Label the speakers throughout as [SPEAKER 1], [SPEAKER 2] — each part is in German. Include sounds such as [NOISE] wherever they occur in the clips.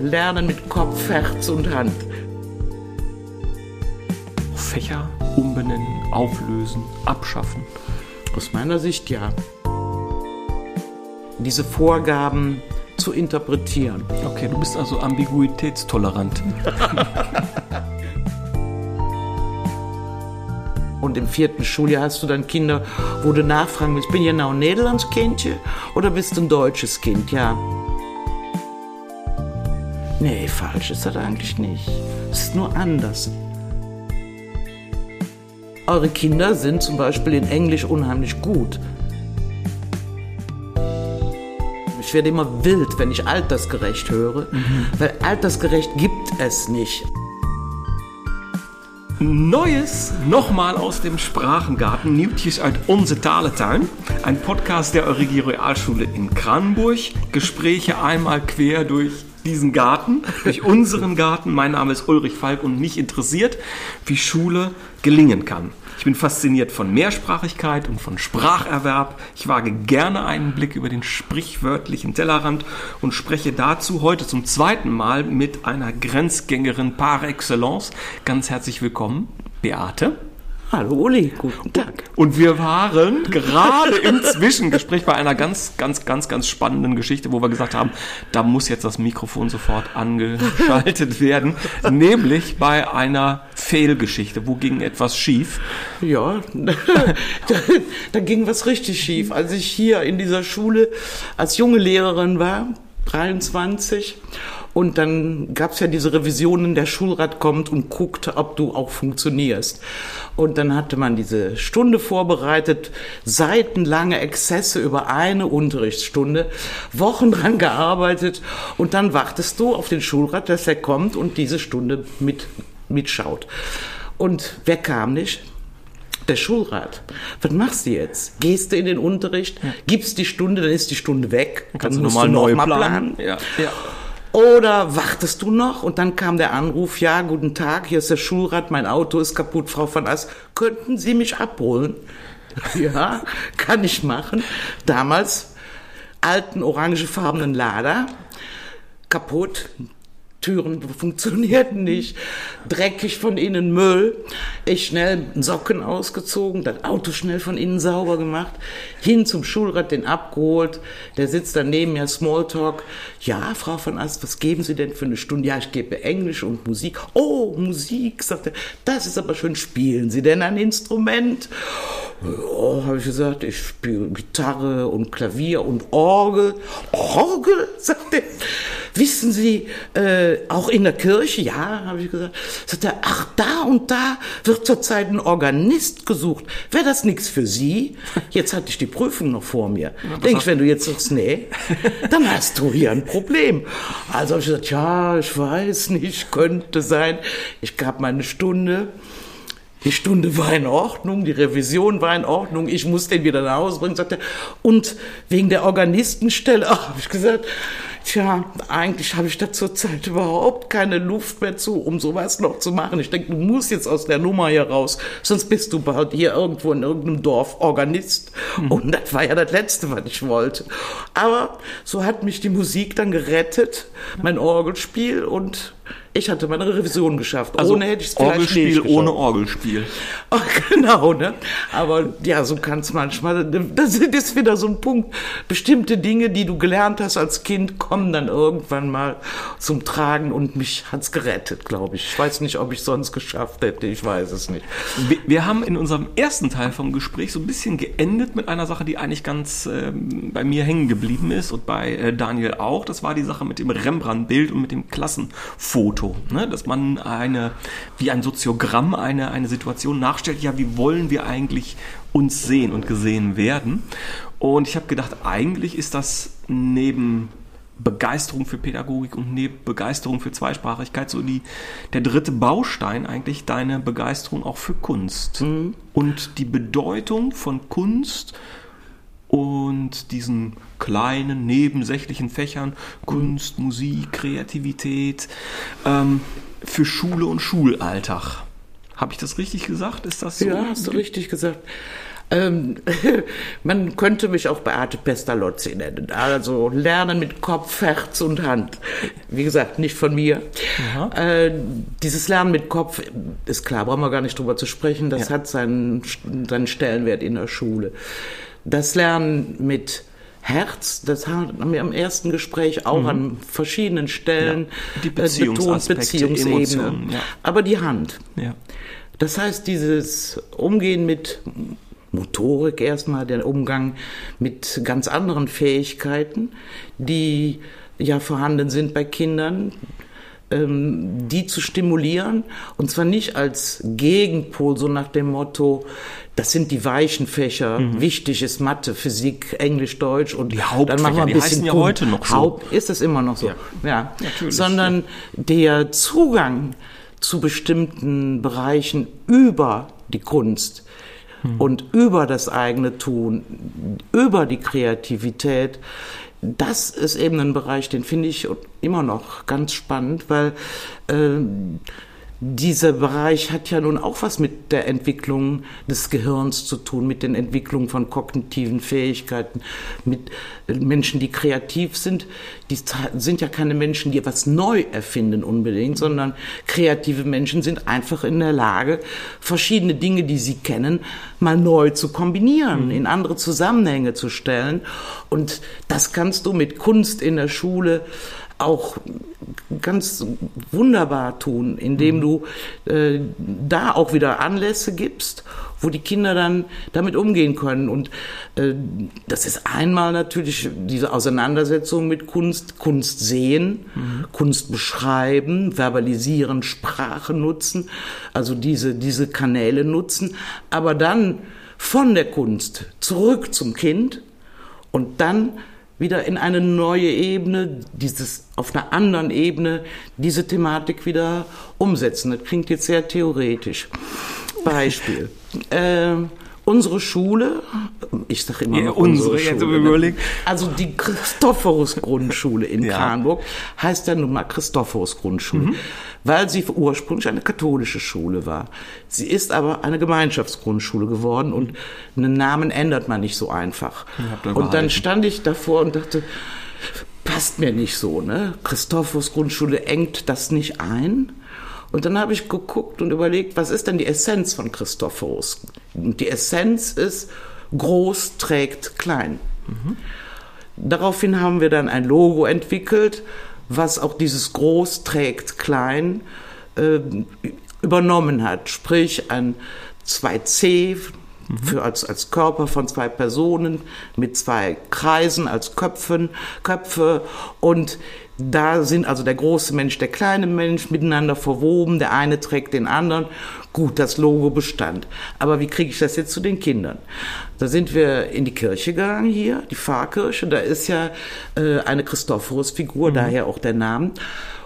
[SPEAKER 1] Lernen mit Kopf, Herz und Hand.
[SPEAKER 2] Fächer umbenennen, auflösen, abschaffen.
[SPEAKER 1] Aus meiner Sicht ja. Diese Vorgaben zu interpretieren.
[SPEAKER 2] Okay, du bist also ambiguitätstolerant.
[SPEAKER 1] Und im vierten Schuljahr hast du dann Kinder, wo du nachfragen willst, bin ich genau ein Nederlands Kindje oder bist du ein deutsches Kind? Ja. Nee, falsch ist das eigentlich nicht. Es ist nur anders. Eure Kinder sind zum Beispiel in Englisch unheimlich gut. Ich werde immer wild, wenn ich altersgerecht höre, mhm. weil altersgerecht gibt es nicht.
[SPEAKER 2] Neues nochmal aus dem Sprachengarten. Nieuwtjes uit onze Talentuin. Ein Podcast der Euregie Realschule in Kranenburg. Gespräche einmal quer durch diesen Garten, durch unseren Garten. Mein Name ist Ulrich Falk und mich interessiert, wie Schule gelingen kann. Ich bin fasziniert von Mehrsprachigkeit und von Spracherwerb. Ich wage gerne einen Blick über den sprichwörtlichen Tellerrand und spreche dazu heute zum zweiten Mal mit einer Grenzgängerin par excellence. Ganz herzlich willkommen, Beate.
[SPEAKER 1] Hallo Uli, guten Tag.
[SPEAKER 2] Und wir waren gerade im Zwischengespräch bei einer ganz, ganz, ganz, ganz spannenden Geschichte, wo wir gesagt haben, da muss jetzt das Mikrofon sofort angeschaltet [LAUGHS] werden, nämlich bei einer Fehlgeschichte. Wo ging etwas schief?
[SPEAKER 1] Ja, [LAUGHS] da, da ging was richtig schief. Als ich hier in dieser Schule als junge Lehrerin war, 23, und dann gab es ja diese Revisionen, der Schulrat kommt und guckt, ob du auch funktionierst. Und dann hatte man diese Stunde vorbereitet, seitenlange Exzesse über eine Unterrichtsstunde, wochenlang gearbeitet und dann wartest du auf den Schulrat, dass er kommt und diese Stunde mit, mitschaut. Und wer kam nicht? der Schulrat. Was machst du jetzt? Gehst du in den Unterricht, gibst die Stunde, dann ist die Stunde weg.
[SPEAKER 2] Dann kannst dann du nochmal neu planen. planen. Ja.
[SPEAKER 1] Ja. Oder wartest du noch? Und dann kam der Anruf, ja, guten Tag, hier ist der Schulrat, mein Auto ist kaputt, Frau von Ass, könnten Sie mich abholen? [LAUGHS] ja, kann ich machen. Damals alten orangefarbenen Lader, kaputt, Türen funktionierten nicht, dreckig von innen Müll. Ich schnell Socken ausgezogen, das Auto schnell von innen sauber gemacht, hin zum Schulrat, den abgeholt. Der sitzt daneben mir, Smalltalk. Ja, Frau von Ast, was geben Sie denn für eine Stunde? Ja, ich gebe Englisch und Musik. Oh, Musik, sagt er. Das ist aber schön. Spielen Sie denn ein Instrument? Oh, habe ich gesagt, ich spiele Gitarre und Klavier und Orgel. Orgel, sagt er. Wissen Sie, äh, auch in der Kirche, ja, habe ich gesagt, sagt er, ach, da und da wird zurzeit ein Organist gesucht. Wäre das nichts für Sie? Jetzt hatte ich die Prüfung noch vor mir. Ja, Denk ich, wenn du jetzt sagst, nee, dann hast du hier ein Problem. Also habe ich gesagt, ja, ich weiß nicht, könnte sein. Ich gab meine Stunde. Die Stunde war in Ordnung, die Revision war in Ordnung, ich muss den wieder nach Hause bringen, sagte Und wegen der Organistenstelle, [LAUGHS] ach, habe ich gesagt, Tja, eigentlich habe ich da zurzeit überhaupt keine Luft mehr zu, um sowas noch zu machen. Ich denke, du musst jetzt aus der Nummer hier raus, sonst bist du bald hier irgendwo in irgendeinem Dorf Organist. Mhm. Und das war ja das Letzte, was ich wollte. Aber so hat mich die Musik dann gerettet, mein Orgelspiel und ich hatte meine Revision geschafft.
[SPEAKER 2] Also ohne hätte ich es vielleicht Orgelspiel nicht ohne Orgelspiel. [LAUGHS]
[SPEAKER 1] Oh, genau, ne? Aber ja, so kann es manchmal. Das ist wieder so ein Punkt. Bestimmte Dinge, die du gelernt hast als Kind, kommen dann irgendwann mal zum Tragen und mich hat's gerettet, glaube ich. Ich weiß nicht, ob ich sonst geschafft hätte. Ich weiß es nicht.
[SPEAKER 2] Wir, wir haben in unserem ersten Teil vom Gespräch so ein bisschen geendet mit einer Sache, die eigentlich ganz äh, bei mir hängen geblieben ist und bei äh, Daniel auch. Das war die Sache mit dem Rembrandt-Bild und mit dem Klassenfoto. Foto, ne? dass man eine, wie ein Soziogramm eine, eine Situation nachstellt, ja, wie wollen wir eigentlich uns sehen und gesehen werden? Und ich habe gedacht, eigentlich ist das neben Begeisterung für Pädagogik und neben Begeisterung für Zweisprachigkeit so die, der dritte Baustein eigentlich deine Begeisterung auch für Kunst. Mhm. Und die Bedeutung von Kunst und diesen kleinen nebensächlichen Fächern Kunst, Musik, Kreativität ähm, für Schule und Schulalltag. Habe ich das richtig gesagt? Ist das so?
[SPEAKER 1] Ja, hast du richtig gesagt. Ähm, [LAUGHS] man könnte mich auch Beate Pestalozzi nennen. Also lernen mit Kopf, Herz und Hand. Wie gesagt, nicht von mir. Äh, dieses Lernen mit Kopf ist klar, brauchen wir gar nicht drüber zu sprechen. Das
[SPEAKER 2] Ja.
[SPEAKER 1] hat seinen, seinen Stellenwert in der Schule. Das Lernen mit Herz, das haben wir im ersten Gespräch auch an verschiedenen Stellen
[SPEAKER 2] Mhm. Ja. Die
[SPEAKER 1] äh, betont, Beziehungsebene.
[SPEAKER 2] Ja.
[SPEAKER 1] Aber die Hand.
[SPEAKER 2] Ja.
[SPEAKER 1] Das heißt, dieses Umgehen mit Motorik erstmal, der Umgang mit ganz anderen Fähigkeiten, die ja vorhanden sind bei Kindern, die zu stimulieren und zwar nicht als Gegenpol, so nach dem Motto, das sind die weichen Fächer, wichtig ist Mathe, Physik, Englisch, Deutsch und
[SPEAKER 2] Mhm. Die Hauptfächer,
[SPEAKER 1] dann machen wir ein
[SPEAKER 2] die
[SPEAKER 1] bisschen
[SPEAKER 2] heißen ja heute noch so.
[SPEAKER 1] Haupt, ist es immer noch so,
[SPEAKER 2] Ja.
[SPEAKER 1] ja.
[SPEAKER 2] Natürlich,
[SPEAKER 1] Sondern der Zugang zu bestimmten Bereichen über die Kunst und über das eigene Tun, über die Kreativität, das ist eben ein Bereich, den finde ich immer noch ganz spannend, weil äh, dieser Bereich hat ja nun auch was mit der Entwicklung des Gehirns zu tun, mit den Entwicklungen von kognitiven Fähigkeiten, mit äh, Menschen, die kreativ sind. Die sind ja keine Menschen, die etwas neu erfinden unbedingt, sondern kreative Menschen sind einfach in der Lage, verschiedene Dinge, die sie kennen, mal neu zu kombinieren, in andere Zusammenhänge zu stellen. Und das kannst du mit Kunst in der Schule auch ganz wunderbar tun, indem du äh, da auch wieder Anlässe gibst, wo die Kinder dann damit umgehen können. Und äh, das ist einmal natürlich diese Auseinandersetzung mit Kunst, Kunst sehen, Kunst beschreiben, verbalisieren, Sprache nutzen, also diese, diese Kanäle nutzen, aber dann von der Kunst zurück zum Kind und dann wieder in eine neue Ebene, dieses auf einer anderen Ebene diese Thematik wieder umsetzen. Das klingt jetzt sehr theoretisch. Beispiel. [LAUGHS] ähm, unsere Schule, ich sage immer
[SPEAKER 2] Ja,
[SPEAKER 1] noch
[SPEAKER 2] unsere,
[SPEAKER 1] unsere Schule, ne?
[SPEAKER 2] überlegen.
[SPEAKER 1] also die Christophorus-Grundschule in [LAUGHS]
[SPEAKER 2] Ja.
[SPEAKER 1] Kranburg heißt ja nun mal Christophorus-Grundschule,
[SPEAKER 2] Mhm.
[SPEAKER 1] weil sie ursprünglich eine katholische Schule war. Sie ist aber eine Gemeinschaftsgrundschule geworden und einen Namen ändert man nicht so einfach.
[SPEAKER 2] ihr
[SPEAKER 1] Und dann stand ich davor und dachte, passt mir nicht so, ne? Christophorus Grundschule engt das nicht ein. Und dann habe ich geguckt und überlegt, was ist denn die Essenz von Christophorus? Und die Essenz ist, groß trägt klein. Daraufhin haben wir dann ein Logo entwickelt, was auch dieses groß trägt klein äh, übernommen hat. Sprich ein 2C für als, als Körper von zwei Personen mit zwei Kreisen als Köpfen, Köpfe und da sind also der große Mensch, der kleine Mensch miteinander verwoben, der eine trägt den anderen. Gut, das Logo bestand. Aber wie kriege ich das jetzt zu den Kindern? Da sind wir in die Kirche gegangen hier, die Pfarrkirche. Da ist ja äh, eine Christophorus-Figur, daher auch der Name.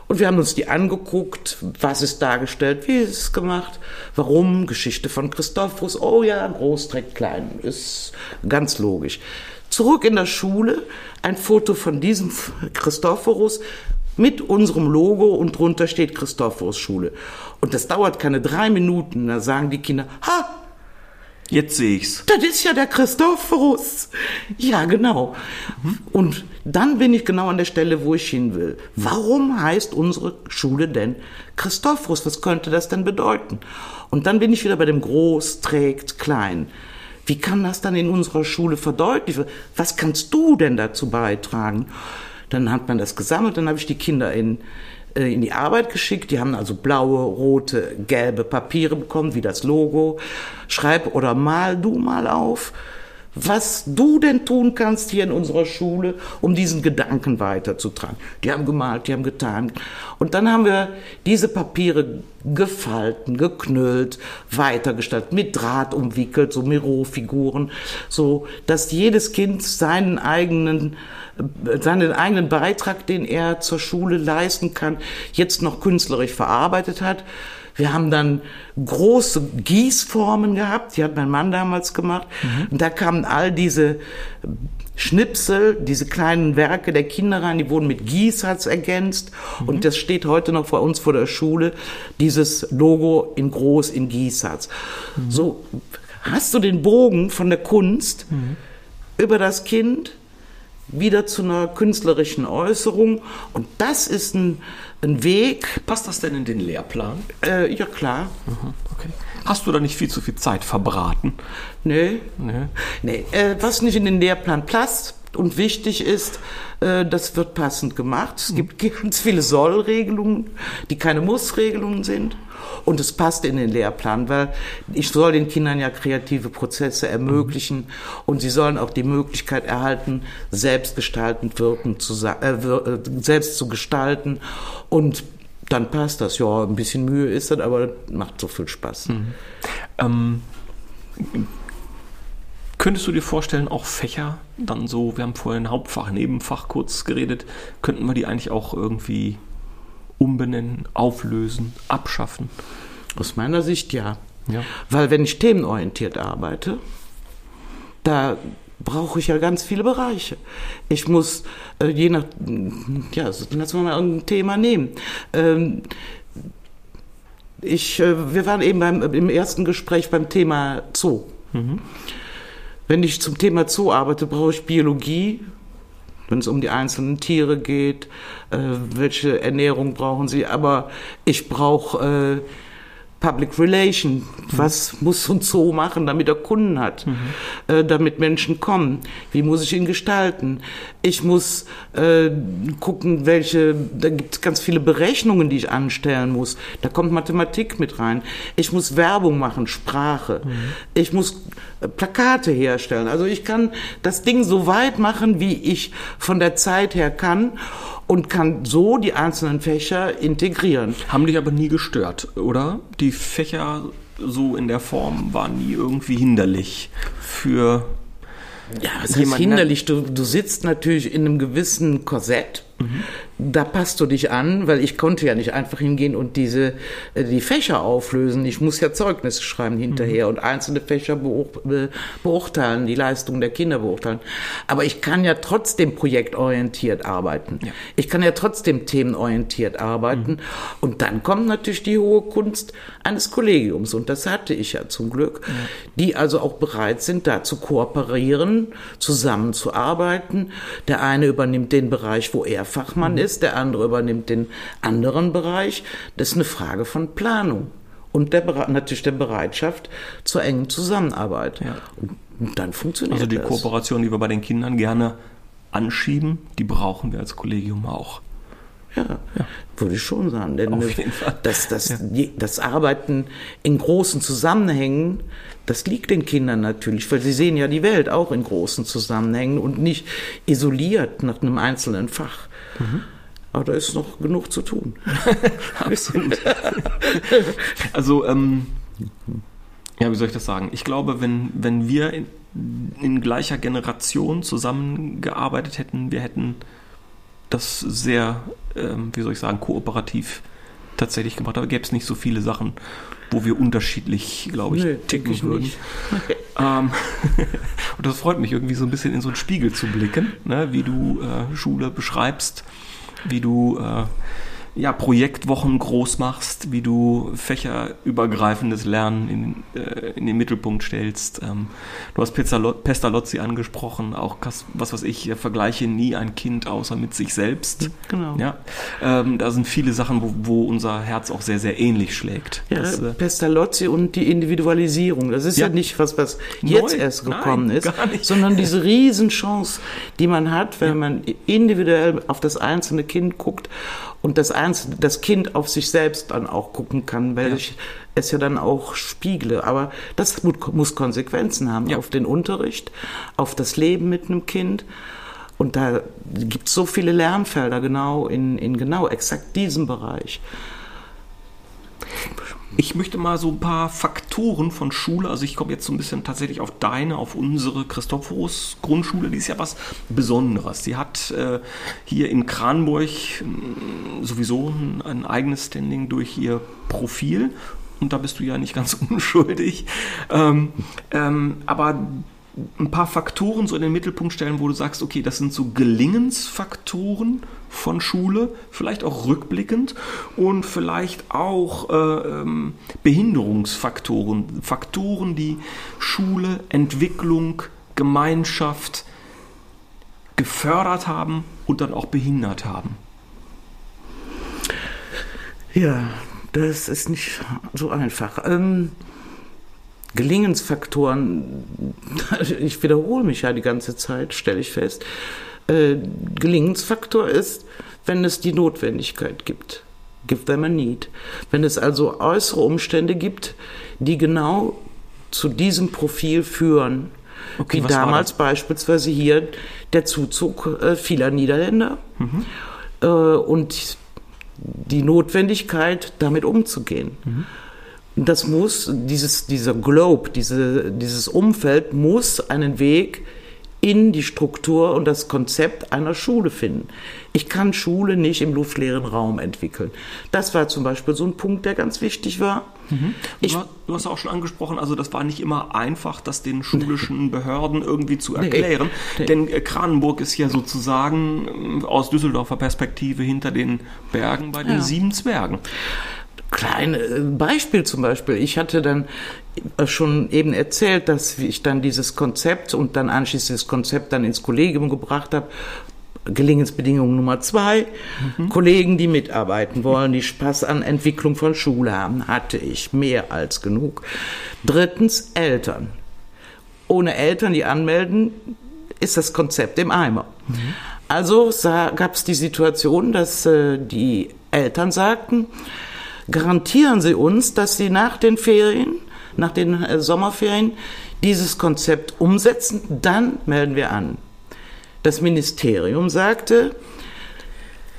[SPEAKER 1] Und wir haben uns die angeguckt, was ist dargestellt, wie ist es gemacht, warum, Geschichte von Christophorus, oh ja, groß trägt klein, ist ganz logisch. Zurück in der Schule, ein Foto von diesem Christophorus mit unserem Logo und drunter steht Christophorus Schule. Und das dauert keine drei Minuten, da sagen die Kinder, ha,
[SPEAKER 2] Jetzt sehe ich's.
[SPEAKER 1] das ist ja der Christophorus. Ja, genau. Und dann bin ich genau an der Stelle, wo ich hin will. Warum heißt unsere Schule denn Christophorus? Was könnte das denn bedeuten? Und dann bin ich wieder bei dem Groß trägt klein. Wie kann das dann in unserer Schule verdeutlichen? Was kannst du denn dazu beitragen? Dann hat man das gesammelt, dann habe ich die Kinder in, in die Arbeit geschickt. Die haben also blaue, rote, gelbe Papiere bekommen, wie das Logo. Schreib oder mal du mal auf, was du denn tun kannst hier in unserer Schule, um diesen Gedanken weiterzutragen. Die haben gemalt, die haben getan. Und dann haben wir diese Papiere gefalten, geknüllt, weitergestaltet, mit Draht umwickelt, so Miro-Figuren, so dass jedes Kind seinen eigenen seinen eigenen Beitrag, den er zur Schule leisten kann, jetzt noch künstlerisch verarbeitet hat. Wir haben dann große Gießformen gehabt, die hat mein Mann damals gemacht. Und da kamen all diese Schnipsel, diese kleinen Werke der Kinder rein, die wurden mit Gießharz ergänzt. Und das steht heute noch vor uns vor der Schule, dieses Logo in groß in Gießharz. So hast du den Bogen von der Kunst über das Kind wieder zu einer künstlerischen Äußerung. Und das ist ein, ein Weg.
[SPEAKER 2] Passt das denn in den Lehrplan?
[SPEAKER 1] Äh, ja, klar.
[SPEAKER 2] Okay. Hast du da nicht viel zu viel Zeit verbraten?
[SPEAKER 1] Nee.
[SPEAKER 2] Nee.
[SPEAKER 1] Nee, äh, was nicht in den Lehrplan passt und wichtig ist, äh, das wird passend gemacht. Es gibt [LAUGHS] ganz viele Sollregelungen, die keine Mussregelungen sind. Und es passt in den Lehrplan, weil ich soll den Kindern ja kreative Prozesse ermöglichen und sie sollen auch die Möglichkeit erhalten, selbstgestaltend wirken, zu, äh, äh, selbst zu gestalten. Und dann passt das. Ja, ein bisschen Mühe ist das, aber macht so viel Spaß.
[SPEAKER 2] Ähm, könntest du dir vorstellen, auch Fächer dann so, wir haben vorhin Hauptfach, Nebenfach kurz geredet, könnten wir die eigentlich auch irgendwie umbenennen, auflösen, abschaffen?
[SPEAKER 1] Aus meiner Sicht ja.
[SPEAKER 2] Ja.
[SPEAKER 1] Weil wenn ich themenorientiert arbeite, da brauche ich ja ganz viele Bereiche. Ich muss äh, je nach, ja, lass mal irgendein Thema nehmen. Ähm, ich, äh, wir waren eben beim, im ersten Gespräch beim Thema Zoo. Wenn ich zum Thema Zoo arbeite, brauche ich Biologie, wenn es um die einzelnen Tiere geht, äh, welche Ernährung brauchen sie, aber ich brauche äh, Public Relation. Was muss so ein Zoo machen, damit er Kunden hat, äh, damit Menschen kommen? Wie muss ich ihn gestalten? Ich muss äh, gucken, welche, da gibt es ganz viele Berechnungen, die ich anstellen muss. Da kommt Mathematik mit rein. Ich muss Werbung machen, Sprache. Ich muss äh, Plakate herstellen. Also ich kann das Ding so weit machen, wie ich von der Zeit her kann und kann so die einzelnen Fächer integrieren.
[SPEAKER 2] Haben dich aber nie gestört, oder? Die Fächer so in der Form waren nie irgendwie hinderlich für
[SPEAKER 1] Ja, was heißt
[SPEAKER 2] Jemand, ne?
[SPEAKER 1] hinderlich? Du, du sitzt natürlich in einem gewissen Korsett. Da passt du dich an, weil ich konnte ja nicht einfach hingehen und diese äh, die Fächer auflösen. Ich muss ja Zeugnisse schreiben hinterher und einzelne Fächer be- beurteilen, die Leistung der Kinder beurteilen. Aber ich kann ja trotzdem projektorientiert arbeiten.
[SPEAKER 2] Ja.
[SPEAKER 1] Ich kann ja trotzdem themenorientiert arbeiten. Und dann kommt natürlich die hohe Kunst eines Kollegiums. Und das hatte ich ja zum Glück, die also auch bereit sind, da zu kooperieren, zusammenzuarbeiten. Der eine übernimmt den Bereich, wo er Fachmann ist, der andere übernimmt den anderen Bereich. Das ist eine Frage von Planung. Und der, natürlich der Bereitschaft zur engen Zusammenarbeit.
[SPEAKER 2] Ja.
[SPEAKER 1] Und dann funktioniert
[SPEAKER 2] also die
[SPEAKER 1] das.
[SPEAKER 2] Kooperation, die wir bei den Kindern gerne anschieben, die brauchen wir als Kollegium auch.
[SPEAKER 1] Ja, würde ich schon sagen. Denn
[SPEAKER 2] Auf jeden Fall.
[SPEAKER 1] Das, das, je- das Arbeiten in großen Zusammenhängen, das liegt den Kindern natürlich, weil sie sehen ja die Welt auch in großen Zusammenhängen und nicht isoliert nach einem einzelnen Fach.
[SPEAKER 2] Mhm.
[SPEAKER 1] Aber da ist noch genug zu tun. [LAUGHS]
[SPEAKER 2] Absolut. [LAUGHS] also, ähm, ja, wie soll ich das sagen? Ich glaube, wenn, wenn wir in, in gleicher Generation zusammengearbeitet hätten, wir hätten das sehr, ähm, wie soll ich sagen, kooperativ tatsächlich gemacht. Aber gäbe es nicht so viele Sachen, wo wir unterschiedlich, glaube ich,
[SPEAKER 1] Nee,
[SPEAKER 2] ticken
[SPEAKER 1] ich
[SPEAKER 2] würden. [LAUGHS] Ähm, [LAUGHS] und das freut mich irgendwie so ein bisschen in so einen Spiegel zu blicken, ne? wie du äh, Schule beschreibst, wie du äh, ja, Projektwochen groß machst, wie du fächerübergreifendes Lernen in, äh, in den Mittelpunkt stellst. Ähm, du hast Pizzalo- Pestalozzi angesprochen, auch was weiß ich, vergleiche nie ein Kind außer mit sich selbst.
[SPEAKER 1] Genau.
[SPEAKER 2] Ja, ähm, da sind viele Sachen, wo, wo unser Herz auch sehr, sehr ähnlich schlägt.
[SPEAKER 1] Ja,
[SPEAKER 2] Das, äh,
[SPEAKER 1] Pestalozzi und die Individualisierung. Das ist ja,
[SPEAKER 2] Ja.
[SPEAKER 1] nicht was, was jetzt
[SPEAKER 2] Neu?
[SPEAKER 1] erst
[SPEAKER 2] Nein,
[SPEAKER 1] gekommen ist,
[SPEAKER 2] gar nicht. [LAUGHS]
[SPEAKER 1] sondern diese Riesenchance, die man hat, wenn man individuell auf das einzelne Kind guckt und das, einzelne, das Kind auf sich selbst dann auch gucken kann, weil
[SPEAKER 2] Ja.
[SPEAKER 1] ich es ja dann auch spiegle. Aber das mu- muss Konsequenzen haben
[SPEAKER 2] Ja.
[SPEAKER 1] auf den Unterricht, auf das Leben mit einem Kind. Und da gibt es so viele Lernfelder genau in, in genau exakt diesem Bereich.
[SPEAKER 2] Ich möchte mal so ein paar Faktoren von Schule, also ich komme jetzt so ein bisschen tatsächlich auf deine, auf unsere Christophorus Grundschule, die ist ja was Besonderes. Sie hat äh, hier in Kranburg mh, sowieso ein, ein eigenes Standing durch ihr Profil und da bist du ja nicht ganz [LAUGHS] unschuldig. Ähm, ähm, aber ein paar Faktoren so in den Mittelpunkt stellen, wo du sagst, okay, das sind so Gelingensfaktoren von Schule, vielleicht auch rückblickend und vielleicht auch äh, ähm, Behinderungsfaktoren, Faktoren, die Schule, Entwicklung, Gemeinschaft gefördert haben und dann auch behindert haben.
[SPEAKER 1] Ja, das ist nicht so einfach. Ähm, Gelingensfaktoren, [LAUGHS] ich wiederhole mich ja die ganze Zeit, stelle ich fest. Äh, Gelingensfaktor ist, wenn es die Notwendigkeit gibt. Give them a need. Wenn es also äußere Umstände gibt, die genau zu diesem Profil führen. Okay, wie damals beispielsweise hier der Zuzug äh, vieler Niederländer mhm. äh, und die Notwendigkeit, damit umzugehen. Mhm. Das muss, dieses, dieser Globe, diese, dieses Umfeld muss einen Weg in die Struktur und das Konzept einer Schule finden. Ich kann Schule nicht im luftleeren Raum entwickeln. Das war zum Beispiel so ein Punkt, der ganz wichtig war.
[SPEAKER 2] Mhm. Ich, du hast auch schon angesprochen, also das war nicht immer einfach, das den schulischen Behörden irgendwie zu erklären. Nee, nee. Denn äh, Kranenburg ist ja sozusagen äh, aus Düsseldorfer Perspektive hinter den Bergen bei den ja. sieben Zwergen
[SPEAKER 1] kleine äh, Beispiel zum Beispiel. Ich hatte dann äh, schon eben erzählt, dass ich dann dieses Konzept und dann anschließend das Konzept dann ins Kollegium gebracht habe. Gelingensbedingung Nummer zwei. Mhm. Kollegen, die mitarbeiten wollen, die Spaß an Entwicklung von Schule haben, hatte ich mehr als genug. Drittens Eltern. Ohne Eltern, die anmelden, ist das Konzept im Eimer. Mhm. Also gab es die Situation, dass äh, die Eltern sagten, garantieren Sie uns, dass Sie nach den Ferien, nach den äh, Sommerferien, dieses Konzept umsetzen, dann melden wir an. Das Ministerium sagte,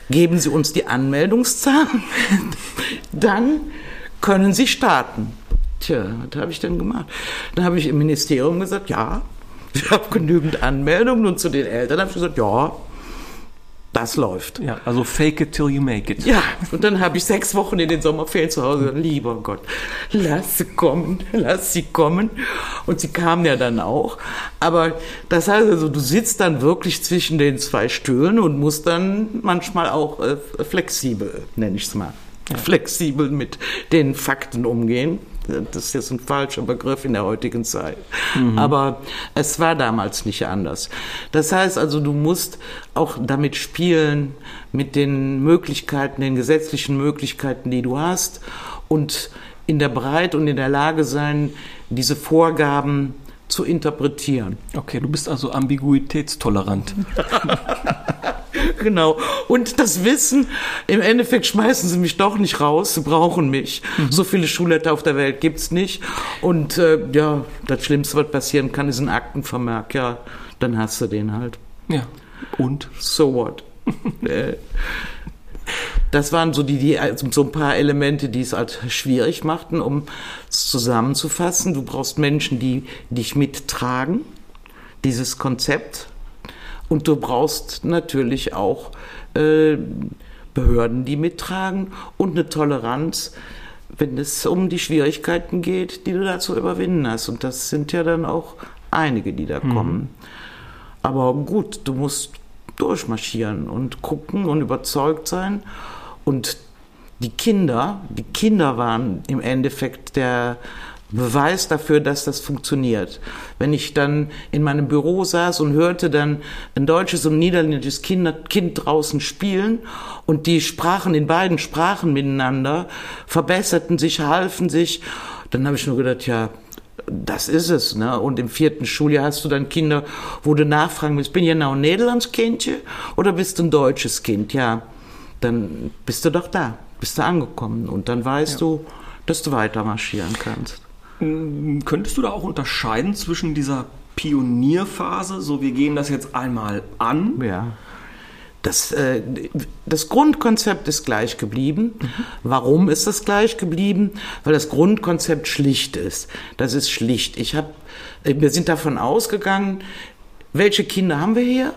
[SPEAKER 1] geben Sie uns die Anmeldungszahlen, [LAUGHS] dann können Sie starten. Tja, was habe ich denn gemacht? Dann habe ich im Ministerium gesagt, ja, ich habe genügend Anmeldungen und zu den Eltern habe ich gesagt, ja, das läuft.
[SPEAKER 2] Ja, also fake it till you make it.
[SPEAKER 1] Ja, und dann habe ich sechs Wochen in den Sommerferien zu Hause lieber Gott, lass sie kommen, lass sie kommen. Und sie kamen ja dann auch. Aber das heißt also, du sitzt dann wirklich zwischen den zwei Stühlen und musst dann manchmal auch äh, flexibel, nenne ich es mal, ja. flexibel mit den Fakten umgehen. Das ist jetzt ein falscher Begriff in der heutigen Zeit. Mhm. Aber es war damals nicht anders. Das heißt also, du musst auch damit spielen, mit den Möglichkeiten, den gesetzlichen Möglichkeiten, die du hast und in der Breite und in der Lage sein, diese Vorgaben zu interpretieren.
[SPEAKER 2] Okay, du bist also ambiguitätstolerant. [LAUGHS]
[SPEAKER 1] genau. Und das Wissen, im Endeffekt schmeißen sie mich doch nicht raus, sie brauchen mich. Mhm. So viele Schulleiter auf der Welt gibt's nicht. Und äh, ja, das Schlimmste, was passieren kann, ist ein Aktenvermerk. Ja, dann hast du den halt.
[SPEAKER 2] Ja. Und?
[SPEAKER 1] So what? [LAUGHS] Das waren so die, die also so ein paar Elemente, die es halt schwierig machten, um es zusammenzufassen. Du brauchst Menschen, die dich mittragen, dieses Konzept und du brauchst natürlich auch äh, Behörden, die mittragen und eine Toleranz, wenn es um die Schwierigkeiten geht, die du da zu überwinden hast. Und das sind ja dann auch einige, die da mhm. kommen. Aber gut, du musst durchmarschieren und gucken und überzeugt sein. Und die Kinder, die Kinder waren im Endeffekt der, Beweis dafür, dass das funktioniert. Wenn ich dann in meinem Büro saß und hörte dann ein deutsches und niederländisches kind, kind draußen spielen und die sprachen in beiden Sprachen miteinander, verbesserten sich, halfen sich, dann habe ich nur gedacht, ja, das ist es. Ne? Und im vierten Schuljahr hast du dann Kinder, wo du nachfragen willst, bin ich genau ein Nederlands Kindje oder bist du ein deutsches Kind? Ja, dann bist du doch da, bist du angekommen und dann weißt ja. du, dass du weiter marschieren kannst.
[SPEAKER 2] Hm, könntest du da auch unterscheiden zwischen dieser Pionierphase, so wir gehen das jetzt einmal an?
[SPEAKER 1] Ja. Das, äh, das Grundkonzept ist gleich geblieben. Warum ist das gleich geblieben? Weil das Grundkonzept schlicht ist. Das ist schlicht. Ich hab, äh, wir sind davon ausgegangen, welche Kinder haben wir hier?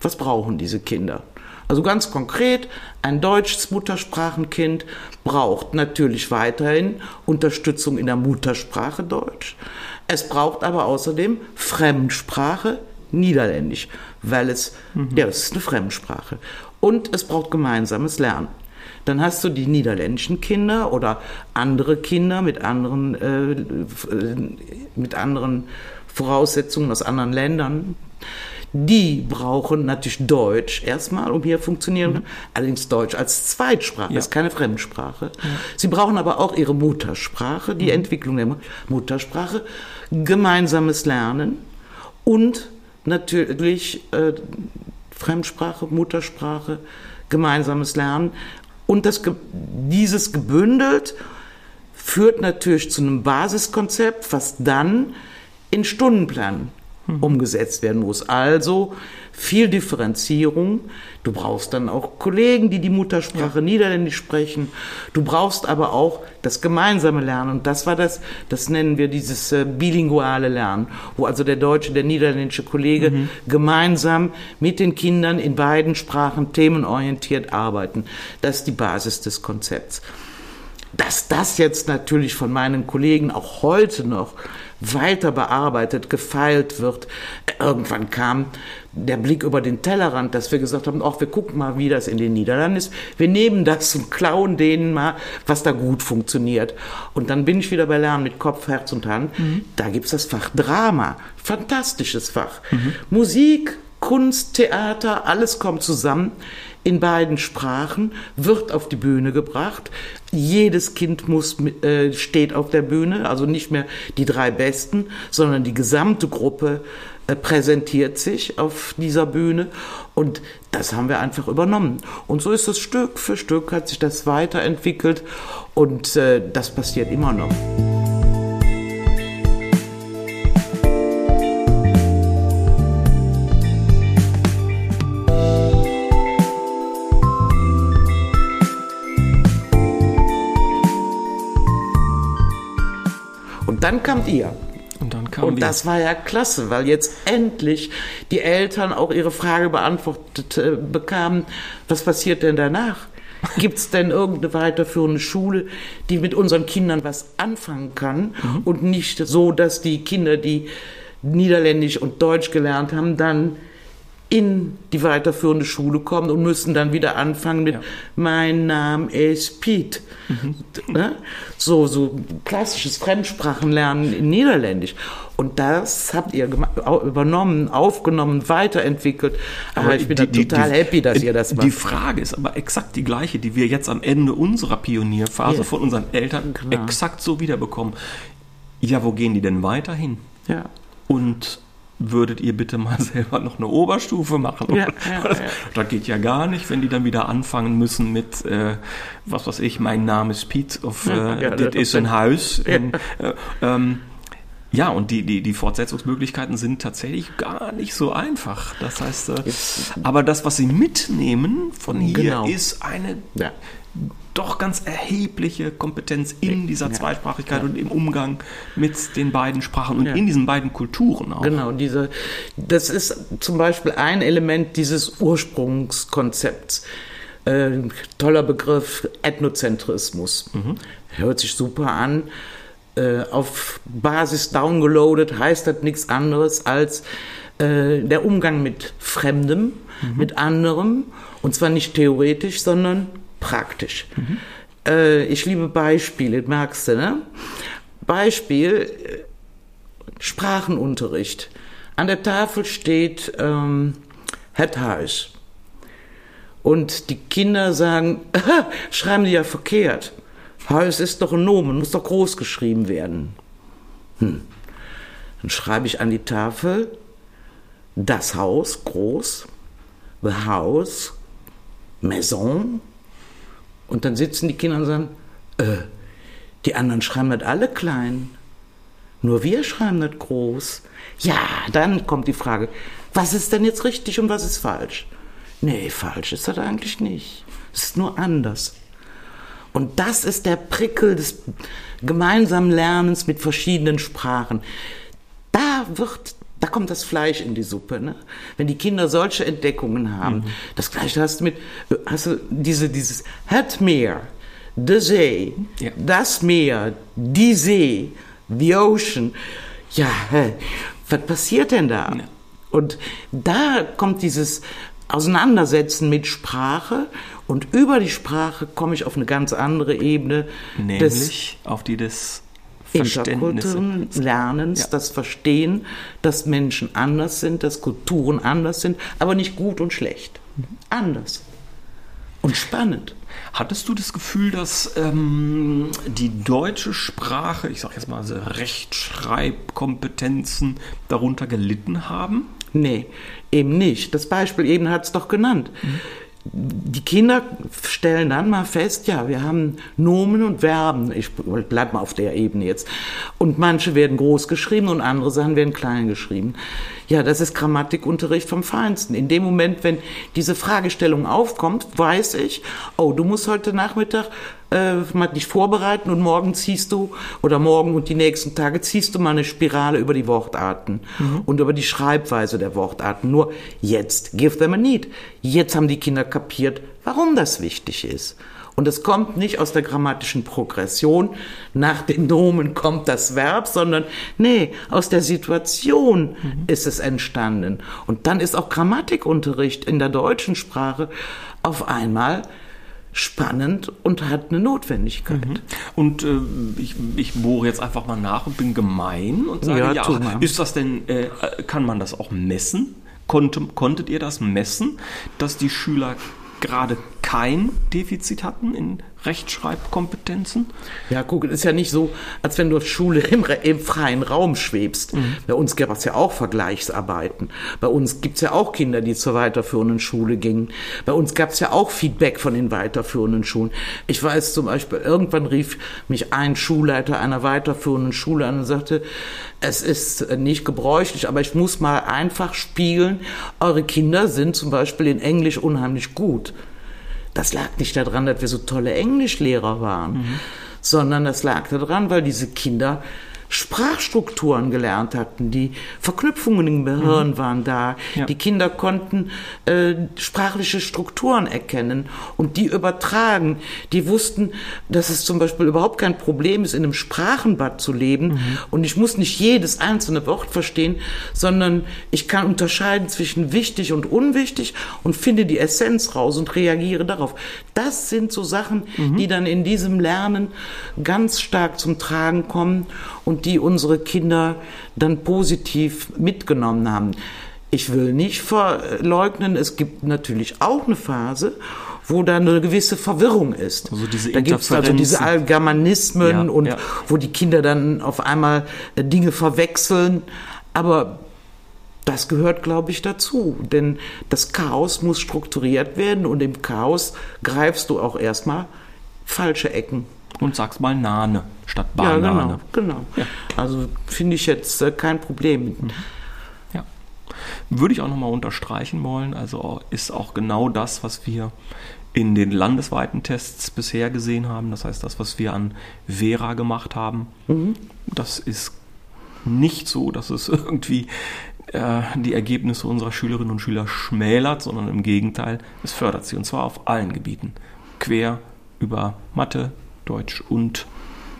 [SPEAKER 1] Was brauchen diese Kinder? Also ganz konkret, ein deutsches Muttersprachenkind braucht natürlich weiterhin Unterstützung in der Muttersprache Deutsch. Es braucht aber außerdem Fremdsprache Niederländisch, weil es, mhm. ja, es ist eine Fremdsprache. Und es braucht gemeinsames Lernen. Dann hast du die niederländischen Kinder oder andere Kinder mit anderen, äh, mit anderen Voraussetzungen aus anderen Ländern. Die brauchen natürlich Deutsch erstmal, um hier funktionieren mhm. Allerdings Deutsch als Zweitsprache, ja. ist keine Fremdsprache. Ja. Sie brauchen aber auch ihre Muttersprache, die mhm. Entwicklung der Muttersprache, gemeinsames Lernen und natürlich äh, Fremdsprache, Muttersprache, gemeinsames Lernen. Und das, dieses gebündelt führt natürlich zu einem Basiskonzept, was dann in Stundenplan mhm. umgesetzt werden muss. Also viel Differenzierung. Du brauchst dann auch Kollegen, die die Muttersprache ja. Niederländisch sprechen. Du brauchst aber auch das gemeinsame Lernen. Und das war das, das nennen wir dieses äh, bilinguale Lernen, wo also der deutsche, der niederländische Kollege mhm. gemeinsam mit den Kindern in beiden Sprachen themenorientiert arbeiten. Das ist die Basis des Konzepts. Dass das jetzt natürlich von meinen Kollegen auch heute noch weiter bearbeitet, gefeilt wird. Irgendwann kam der Blick über den Tellerrand, dass wir gesagt haben, ach, wir gucken mal, wie das in den Niederlanden ist. Wir nehmen das und klauen denen mal, was da gut funktioniert. Und dann bin ich wieder bei Lernen mit Kopf, Herz und Hand. Mhm. Da gibt's das Fach Drama. Fantastisches Fach. Mhm. Musik, Kunst, Theater, alles kommt zusammen in beiden Sprachen, wird auf die Bühne gebracht. Jedes Kind muss, äh, steht auf der Bühne, also nicht mehr die drei Besten, sondern die gesamte Gruppe präsentiert sich auf dieser Bühne und das haben wir einfach übernommen. Und so ist es Stück für Stück, hat sich das weiterentwickelt und äh, das passiert immer noch. dann kamt ihr. Kam Und das war ja klasse, weil jetzt endlich die Eltern auch ihre Frage beantwortet äh, bekamen, was passiert denn danach? [LAUGHS] Gibt es denn irgendeine weiterführende Schule, die mit unseren Kindern was anfangen kann mhm. und nicht so, dass die Kinder, die Niederländisch und Deutsch gelernt haben, dann in die weiterführende Schule kommen und müssen dann wieder anfangen mit ja. Mein Name ist Piet. Mhm. Ne? So, so klassisches Fremdsprachenlernen in Niederländisch. Und das habt ihr übernommen, aufgenommen, weiterentwickelt. Aber, aber ich bin die, total die, happy, dass ihr das
[SPEAKER 2] macht. Die Frage ist aber exakt die gleiche, die wir jetzt am Ende unserer Pionierphase ja. von unseren Eltern genau. exakt so wiederbekommen. Ja, wo gehen die denn weiterhin? Ja. Und würdet ihr bitte mal [LAUGHS] selber noch eine Oberstufe machen? Ja, ja, [LAUGHS] ja. Das geht ja gar nicht, wenn die dann wieder anfangen müssen mit, äh, was weiß ich, mein Name ist Pete, auf, äh, ja, das ist ein Haus. In, äh, ähm, ja, und die, die, die Fortsetzungsmöglichkeiten sind tatsächlich gar nicht so einfach. Das heißt, äh, aber das, was sie mitnehmen von hier, genau. ist eine ja doch ganz erhebliche Kompetenz in dieser Zweisprachigkeit ja. und im Umgang mit den beiden Sprachen und ja. in diesen beiden Kulturen
[SPEAKER 1] auch. Genau, diese, das ist zum Beispiel ein Element dieses Ursprungskonzepts. Äh, toller Begriff Ethnozentrismus. Mhm. Hört sich super an. Äh, auf Basis downgeloadet heißt das nichts anderes als äh, der Umgang mit Fremdem, mhm. mit anderem. Und zwar nicht theoretisch, sondern praktisch. Mhm. Äh, ich liebe Beispiele, merkst du, ne? Beispiel, äh, Sprachenunterricht. An der Tafel steht ähm, Huis. Und die Kinder sagen, [LAUGHS] schreiben die ja verkehrt. Huis ist doch ein Nomen, muss doch groß geschrieben werden. Hm. Dann schreibe ich an die Tafel das Haus groß, the house, Maison, und dann sitzen die Kinder und sagen, äh, die anderen schreiben das alle klein. Nur wir schreiben das groß. Ja, dann kommt die Frage, was ist denn jetzt richtig und was ist falsch? Nee, falsch ist das eigentlich nicht. Es ist nur anders. Und das ist der Prickel des gemeinsamen Lernens mit verschiedenen Sprachen. Da wird Da kommt das Fleisch in die Suppe. Ne? Wenn die Kinder solche Entdeckungen haben, mhm. das Gleiche hast du mit, hast du diese, dieses Het Meer, the See, ja. das Meer, die See, the Ocean. Ja, was passiert denn da? Ja. Und da kommt dieses Auseinandersetzen mit Sprache und über die Sprache komme ich auf eine ganz andere Ebene.
[SPEAKER 2] Nämlich auf die des
[SPEAKER 1] interkulturellen Lernens, ja. das Verstehen, dass Menschen anders sind, dass Kulturen anders sind, aber nicht gut und schlecht. Anders. Und spannend.
[SPEAKER 2] Hattest du das Gefühl, dass ähm, die deutsche Sprache, ich sage jetzt mal, also Rechtschreibkompetenzen darunter gelitten haben?
[SPEAKER 1] Nee, eben nicht. Das Beispiel eben hat es doch genannt. Mhm die Kinder stellen dann mal fest, ja, wir haben Nomen und Verben. Ich bleib mal auf der Ebene jetzt. Und manche werden groß geschrieben und andere Sachen werden klein geschrieben. Ja, das ist Grammatikunterricht vom Feinsten. In dem Moment, wenn diese Fragestellung aufkommt, weiß ich, oh, du musst heute Nachmittag äh, mal dich vorbereiten und morgen ziehst du oder morgen und die nächsten Tage ziehst du mal eine Spirale über die Wortarten mhm. und über die Schreibweise der Wortarten. Nur jetzt, give them a need. Jetzt haben die Kinder kapiert, warum das wichtig ist. Und es kommt nicht aus der grammatischen Progression, nach den Nomen kommt das Verb, sondern nee, aus der Situation mhm. ist es entstanden. Und dann ist auch Grammatikunterricht in der deutschen Sprache auf einmal spannend und hat eine Notwendigkeit. Mhm.
[SPEAKER 2] Und äh, ich, ich bohre jetzt einfach mal nach und bin gemein und sage, ja, ja ist das denn, äh, kann man das auch messen? Konnte, konntet ihr das messen, dass die Schüler gerade kein Defizit hatten in Rechtschreibkompetenzen?
[SPEAKER 1] Ja, guck, es ist ja nicht so, als wenn du auf Schule im, im freien Raum schwebst. Mhm. Bei uns gab es ja auch Vergleichsarbeiten. Bei uns gibt es ja auch Kinder, die zur weiterführenden Schule gingen. Bei uns gab es ja auch Feedback von den weiterführenden Schulen. Ich weiß zum Beispiel, irgendwann rief mich ein Schulleiter einer weiterführenden Schule an und sagte, es ist nicht gebräuchlich, aber ich muss mal einfach spielen. Eure Kinder sind zum Beispiel in Englisch unheimlich gut. Das lag nicht daran, dass wir so tolle Englischlehrer waren, mhm. sondern das lag daran, weil diese Kinder Sprachstrukturen gelernt hatten, die Verknüpfungen im Gehirn mhm. waren da, ja. die Kinder konnten äh, sprachliche Strukturen erkennen und die übertragen. Die wussten, dass es zum Beispiel überhaupt kein Problem ist, in einem Sprachenbad zu leben mhm. und ich muss nicht jedes einzelne Wort verstehen, sondern ich kann unterscheiden zwischen wichtig und unwichtig und finde die Essenz raus und reagiere darauf. Das sind so Sachen, mhm. die dann in diesem Lernen ganz stark zum Tragen kommen und die unsere Kinder dann positiv mitgenommen haben. Ich will nicht verleugnen, es gibt natürlich auch eine Phase, wo da eine gewisse Verwirrung ist. Also diese da gibt es also diese Allgermanismen ja, und ja. wo die Kinder dann auf einmal äh, Dinge verwechseln. Aber das gehört, glaube ich, dazu. Denn das Chaos muss strukturiert werden und im Chaos greifst du auch erstmal falsche Ecken
[SPEAKER 2] und sagst mal Nane statt Banane.
[SPEAKER 1] Ja, genau. genau. Ja. Also finde ich jetzt äh, kein Problem.
[SPEAKER 2] Ja. Würde ich auch nochmal unterstreichen wollen. Also ist auch genau das, was wir in den landesweiten Tests bisher gesehen haben. Das heißt, das, was wir an Vera gemacht haben, mhm. das ist nicht so, dass es [LAUGHS] irgendwie äh, die Ergebnisse unserer Schülerinnen und Schüler schmälert, sondern im Gegenteil, es fördert sie. Und zwar auf allen Gebieten. Quer über Mathe, Deutsch und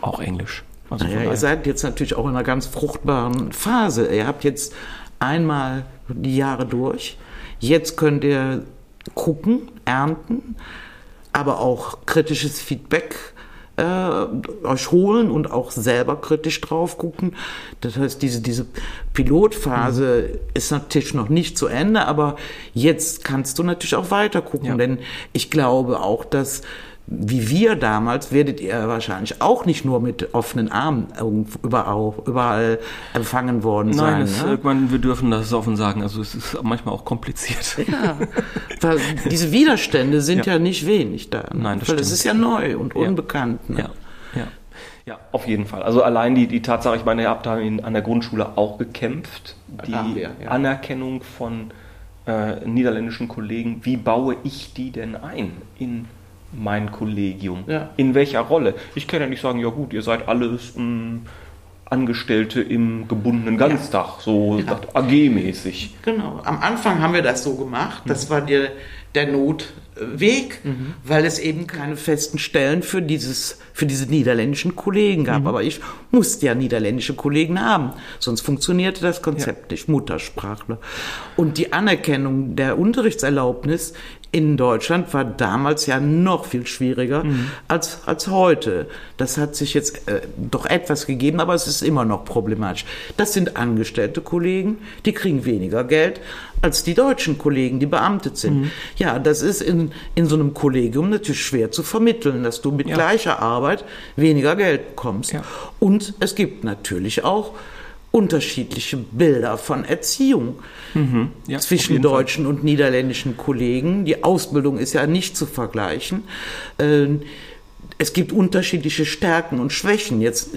[SPEAKER 2] auch Englisch.
[SPEAKER 1] Also naja, ihr seid jetzt natürlich auch in einer ganz fruchtbaren Phase. Ihr habt jetzt einmal die Jahre durch. Jetzt könnt ihr gucken, ernten, aber auch kritisches Feedback äh, euch holen und auch selber kritisch drauf gucken. Das heißt, diese, diese Pilotphase mhm. ist natürlich noch nicht zu Ende, aber jetzt kannst du natürlich auch weiter gucken, ja. denn ich glaube auch, dass wie wir damals, werdet ihr wahrscheinlich auch nicht nur mit offenen Armen überall, überall empfangen worden
[SPEAKER 2] Nein,
[SPEAKER 1] sein.
[SPEAKER 2] Nein, ne? wir dürfen das offen sagen. Also es ist manchmal auch kompliziert.
[SPEAKER 1] Ja, [LAUGHS] weil diese Widerstände sind ja. ja nicht wenig da.
[SPEAKER 2] Ne? Nein, das
[SPEAKER 1] weil
[SPEAKER 2] stimmt.
[SPEAKER 1] es ist ja neu und unbekannt.
[SPEAKER 2] Ne? Ja, ja. Ja, auf jeden Fall. Also allein die, die Tatsache, ich meine, ihr habt da an der Grundschule auch gekämpft. Die Ach, ja. Anerkennung von äh, niederländischen Kollegen, wie baue ich die denn ein in mein Kollegium? Ja. In welcher Rolle? Ich kann ja nicht sagen, ja gut, ihr seid alles mh, hm, Angestellte im gebundenen Ganztag, so
[SPEAKER 1] Ja.
[SPEAKER 2] AG-mäßig.
[SPEAKER 1] Genau. Am Anfang haben wir das so gemacht. Das war der, der Notweg, weil es eben keine festen Stellen für dieses, für diese niederländischen Kollegen gab. Aber ich musste ja niederländische Kollegen haben. Sonst funktionierte das Konzept nicht. Muttersprachler. Und die Anerkennung der Unterrichtserlaubnis in Deutschland war damals ja noch viel schwieriger als, als heute. Das hat sich jetzt äh, doch etwas gegeben, aber es ist immer noch problematisch. Das sind angestellte Kollegen, die kriegen weniger Geld als die deutschen Kollegen, die beamtet sind. Ja, das ist in, in so einem Kollegium natürlich schwer zu vermitteln, dass du mit
[SPEAKER 2] Ja.
[SPEAKER 1] gleicher Arbeit weniger Geld bekommst.
[SPEAKER 2] Ja.
[SPEAKER 1] Und es gibt natürlich auch unterschiedliche Bilder von Erziehung
[SPEAKER 2] Ja, auf
[SPEAKER 1] zwischen
[SPEAKER 2] jeden Fall.
[SPEAKER 1] deutschen und niederländischen Kollegen. Die Ausbildung ist ja nicht zu vergleichen. Ähm, Es gibt unterschiedliche Stärken und Schwächen. Jetzt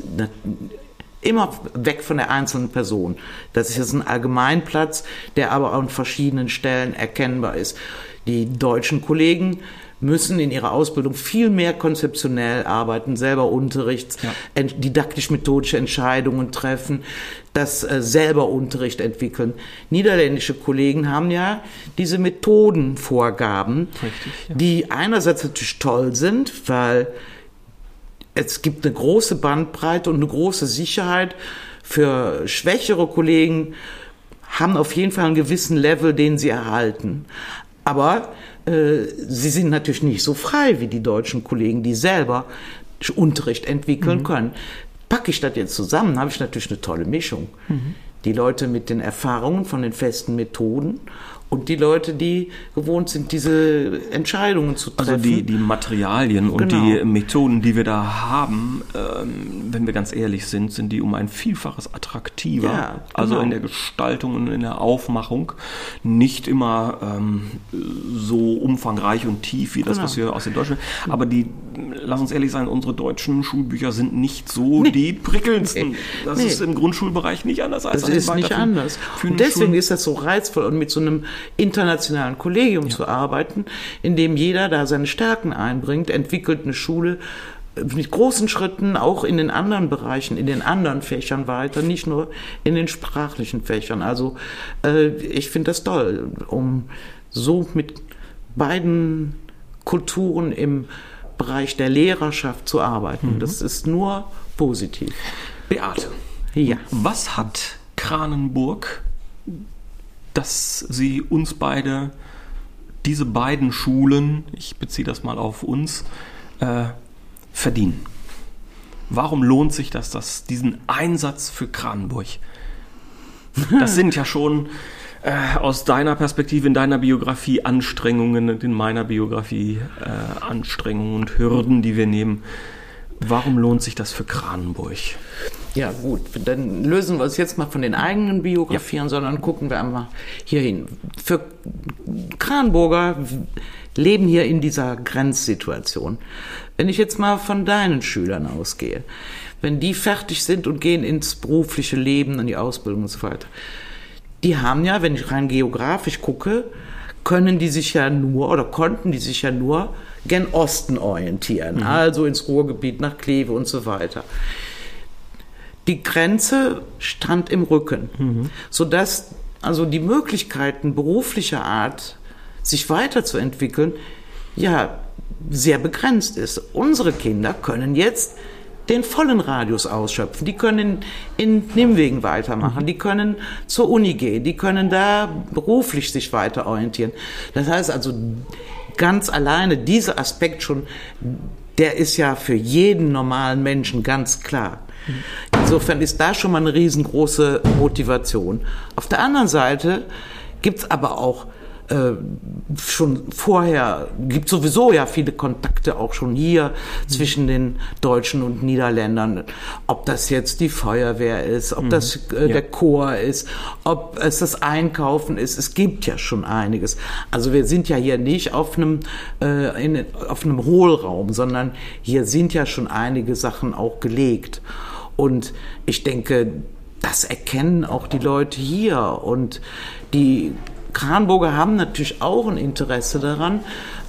[SPEAKER 1] immer weg von der einzelnen Person. Das ist jetzt ein Allgemeinplatz, der aber an verschiedenen Stellen erkennbar ist. Die deutschen Kollegen müssen in ihrer Ausbildung viel mehr konzeptionell arbeiten, selber Unterrichts,
[SPEAKER 2] Ja.
[SPEAKER 1] didaktisch-methodische Entscheidungen treffen, das äh, selber Unterricht entwickeln. Niederländische Kollegen haben ja diese Methodenvorgaben,
[SPEAKER 2] Richtig, ja.
[SPEAKER 1] die einerseits natürlich toll sind, weil es gibt eine große Bandbreite und eine große Sicherheit für schwächere Kollegen, haben auf jeden Fall einen gewissen Level, den sie erhalten. Aber äh, sie sind natürlich nicht so frei wie die deutschen Kollegen, die selber Unterricht entwickeln können. Packe ich das jetzt zusammen, habe ich natürlich eine tolle Mischung. Die Leute mit den Erfahrungen von den festen Methoden und die Leute, die gewohnt sind, diese Entscheidungen zu treffen.
[SPEAKER 2] Also die, die Materialien und
[SPEAKER 1] Genau.
[SPEAKER 2] die Methoden, die wir da haben, ähm, wenn wir ganz ehrlich sind, sind die um ein Vielfaches attraktiver.
[SPEAKER 1] Ja,
[SPEAKER 2] Also
[SPEAKER 1] genau.
[SPEAKER 2] in der Gestaltung und in der Aufmachung nicht immer ähm, so umfangreich und tief wie das,
[SPEAKER 1] Genau.
[SPEAKER 2] was wir aus den deutschen. Aber die, lass uns ehrlich sein, unsere deutschen Schulbücher sind nicht so die prickelndsten.
[SPEAKER 1] Nee.
[SPEAKER 2] Das
[SPEAKER 1] Nee.
[SPEAKER 2] ist im Grundschulbereich nicht anders als
[SPEAKER 1] Das ist nicht anders. Und deswegen
[SPEAKER 2] Schulen.
[SPEAKER 1] ist das so reizvoll und mit so einem internationalen Kollegium zu arbeiten, in dem jeder da seine Stärken einbringt, entwickelt eine Schule mit großen Schritten auch in den anderen Bereichen, in den anderen Fächern weiter, nicht nur in den sprachlichen Fächern. Also äh, ich finde das toll, um so mit beiden Kulturen im Bereich der Lehrerschaft zu arbeiten. Das ist nur positiv.
[SPEAKER 2] Beate.
[SPEAKER 1] Ja.
[SPEAKER 2] Was hat Kranenburg, dass sie uns beide, diese beiden Schulen, ich beziehe das mal auf uns, äh, verdienen? Warum lohnt sich das, das, diesen Einsatz für Kranenburg? Das sind ja schon äh, aus deiner Perspektive, in deiner Biografie Anstrengungen und in meiner Biografie äh, Anstrengungen und Hürden, die wir nehmen. Warum lohnt sich das für Kranenburg?
[SPEAKER 1] Ja, gut, dann lösen wir uns jetzt mal von den eigenen Biografien, sondern gucken wir einmal hier hin. Für Kranburger leben hier in dieser Grenzsituation. Wenn ich jetzt mal von deinen Schülern ausgehe, wenn die fertig sind und gehen ins berufliche Leben, in die Ausbildung und so weiter, die haben ja, wenn ich rein geografisch gucke, können die sich ja nur oder konnten die sich ja nur gen Osten orientieren, also ins Ruhrgebiet nach Kleve und so weiter. Die Grenze stand im Rücken, sodass also die Möglichkeiten beruflicher Art, sich weiterzuentwickeln, ja sehr begrenzt ist. Unsere Kinder können jetzt den vollen Radius ausschöpfen. Die können in Nimwegen weitermachen, die können zur Uni gehen, die können da beruflich sich weiter orientieren. Das heißt also, ganz alleine dieser Aspekt schon, der ist ja für jeden normalen Menschen ganz klar. Insofern ist da schon mal eine riesengroße Motivation. Auf der anderen Seite gibt's aber auch äh, schon vorher, gibt sowieso ja viele Kontakte auch schon hier zwischen den Deutschen und Niederländern. Ob das jetzt die Feuerwehr ist, ob das äh,
[SPEAKER 2] Ja.
[SPEAKER 1] der Chor ist, ob es das Einkaufen ist. Es gibt ja schon einiges. Also wir sind ja hier nicht auf einem, äh, in, auf einem Hohlraum, sondern hier sind ja schon einige Sachen auch gelegt. Und ich denke, das erkennen auch die Leute hier. Und die Kranburger haben natürlich auch ein Interesse daran,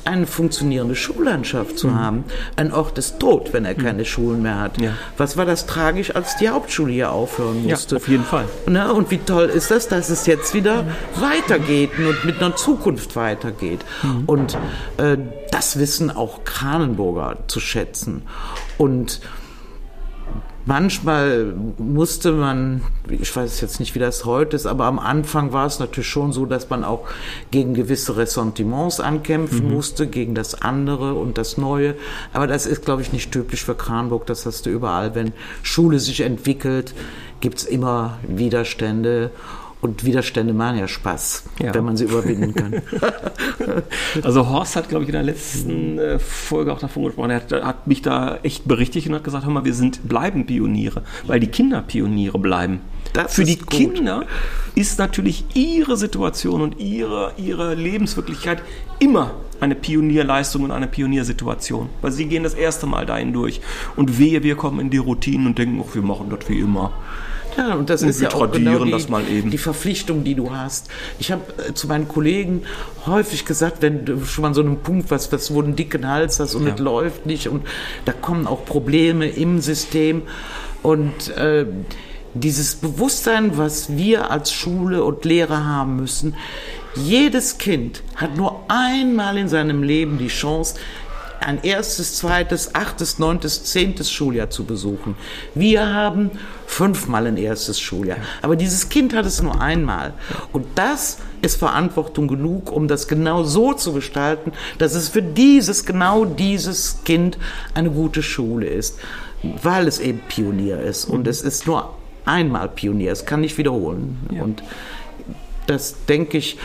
[SPEAKER 1] eine funktionierende Schullandschaft zu haben. Ein Ort ist tot, wenn er keine Schulen mehr hat.
[SPEAKER 2] Ja.
[SPEAKER 1] Was war das tragisch, als die Hauptschule hier aufhören
[SPEAKER 2] Ja,
[SPEAKER 1] musste?
[SPEAKER 2] auf jeden Fall.
[SPEAKER 1] Ne? Und wie toll ist das, dass es jetzt wieder weitergeht und mit einer Zukunft weitergeht. Und äh, das wissen auch Kranenburger zu schätzen. Und Manchmal musste man, ich weiß jetzt nicht, wie das heute ist, aber am Anfang war es natürlich schon so, dass man auch gegen gewisse Ressentiments ankämpfen musste, gegen das andere und das Neue. Aber das ist, glaube ich, nicht typisch für Kranburg. Das hast du überall. Wenn Schule sich entwickelt, gibt's immer Widerstände. Und Widerstände machen ja Spaß,
[SPEAKER 2] Ja.
[SPEAKER 1] wenn man sie überwinden kann. [LAUGHS]
[SPEAKER 2] Also Horst hat, glaube ich, in der letzten äh, Folge auch davon gesprochen. Er hat, hat mich da echt berichtigt und hat gesagt, hör mal, wir sind, bleiben Pioniere, weil die Kinder Pioniere bleiben.
[SPEAKER 1] Das
[SPEAKER 2] Für die
[SPEAKER 1] gut.
[SPEAKER 2] Kinder ist natürlich ihre Situation und ihre, ihre Lebenswirklichkeit immer eine Pionierleistung und eine Pioniersituation. Weil sie gehen das erste Mal dahin durch. Und wehe, wir kommen in die Routinen und denken, ach, wir machen das wie immer.
[SPEAKER 1] Ja, und das
[SPEAKER 2] Und
[SPEAKER 1] ist
[SPEAKER 2] wir
[SPEAKER 1] ja auch genau
[SPEAKER 2] tradieren
[SPEAKER 1] die,
[SPEAKER 2] das mal eben.
[SPEAKER 1] die Verpflichtung, die du hast. Ich habe äh, zu meinen Kollegen häufig gesagt, wenn du schon an so einem Punkt was, was wo du einen dicken Hals hast und
[SPEAKER 2] Ja.
[SPEAKER 1] es läuft nicht und da kommen auch Probleme im System und äh, dieses Bewusstsein, was wir als Schule und Lehrer haben müssen, jedes Kind hat nur einmal in seinem Leben die Chance, ein erstes, zweites, achtes, neuntes, zehntes Schuljahr zu besuchen. Wir haben fünfmal ein erstes Schuljahr. Aber dieses Kind hat es nur einmal. Und das ist Verantwortung genug, um das genau so zu gestalten, dass es für dieses, genau dieses Kind eine gute Schule ist. Weil es eben Pionier ist. Und es ist nur einmal Pionier. Es kann nicht wiederholen.
[SPEAKER 2] Ja.
[SPEAKER 1] Und das denke ich,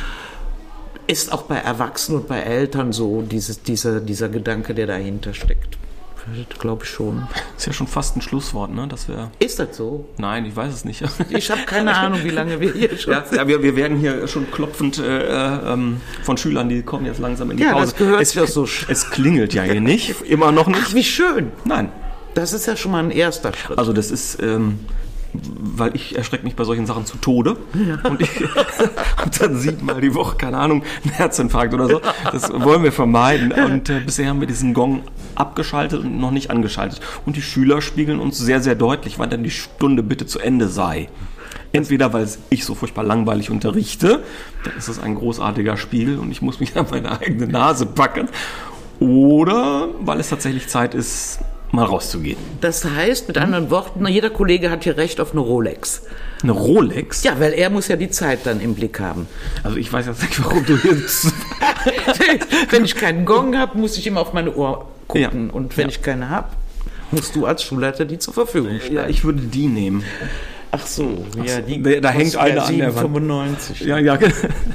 [SPEAKER 1] ist auch bei Erwachsenen und bei Eltern so, dieses, dieser, dieser Gedanke, der dahinter steckt. Glaube ich schon.
[SPEAKER 2] Ist ja schon fast ein Schlusswort, ne? Dass wir.
[SPEAKER 1] Ist das so?
[SPEAKER 2] Nein, ich weiß es nicht. [LAUGHS]
[SPEAKER 1] Ich habe keine Ahnung, wie lange wir hier schon
[SPEAKER 2] Ja, ja wir, wir werden hier schon klopfend äh, ähm, von Schülern, die kommen jetzt langsam in die
[SPEAKER 1] Ja,
[SPEAKER 2] Pause.
[SPEAKER 1] das gehört
[SPEAKER 2] es,
[SPEAKER 1] auch so
[SPEAKER 2] Es klingelt ja hier nicht, [LAUGHS] immer noch nicht.
[SPEAKER 1] Ach, wie schön.
[SPEAKER 2] Nein,
[SPEAKER 1] Das ist ja schon mal ein erster Schritt.
[SPEAKER 2] also das ist, ähm, weil ich erschrecke mich bei solchen Sachen zu Tode. Und ich [LAUGHS] hab dann siebenmal die Woche, keine Ahnung, einen Herzinfarkt oder so. Das wollen wir vermeiden. Und äh, bisher haben wir diesen Gong abgeschaltet und noch nicht angeschaltet. Und die Schüler spiegeln uns sehr, sehr deutlich, wann denn die Stunde bitte zu Ende sei. Entweder weil ich so furchtbar langweilig unterrichte, dann ist es ein großartiger Spiegel und ich muss mich an meine eigene Nase packen. Oder weil es tatsächlich Zeit ist, mal rauszugehen.
[SPEAKER 1] Das heißt, mit anderen Worten, jeder Kollege hat hier Recht auf eine Rolex.
[SPEAKER 2] Eine Rolex?
[SPEAKER 1] Ja, weil er muss ja die Zeit dann im Blick haben.
[SPEAKER 2] Also ich weiß jetzt nicht, warum du jetzt... [LAUGHS]
[SPEAKER 1] wenn ich keinen Gong habe, muss ich immer auf meine Uhr gucken.
[SPEAKER 2] Ja.
[SPEAKER 1] Und wenn
[SPEAKER 2] Ja.
[SPEAKER 1] ich keine habe, musst du als Schulleiter die zur Verfügung stellen.
[SPEAKER 2] Ja, ich würde die nehmen.
[SPEAKER 1] Ach so, ja, die
[SPEAKER 2] da- da hängt eine an der Wand.
[SPEAKER 1] 95.
[SPEAKER 2] Ja, ja.